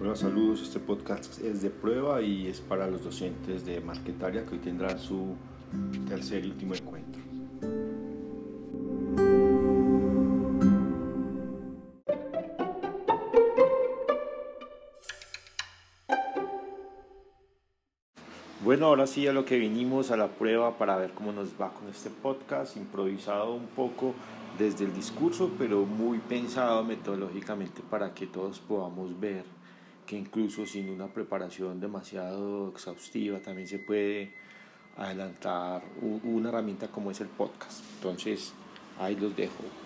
Hola, saludos. Este podcast es de prueba y es para los docentes de Marquetaria que hoy tendrán su tercer y último encuentro. Bueno, ahora sí a lo que vinimos a la prueba para ver cómo nos va con este podcast, improvisado un poco desde el discurso, pero muy pensado metodológicamente para que todos podamos ver incluso sin una preparación demasiado exhaustiva también se puede adelantar una herramienta como es el podcast. Entonces, ahí los dejo.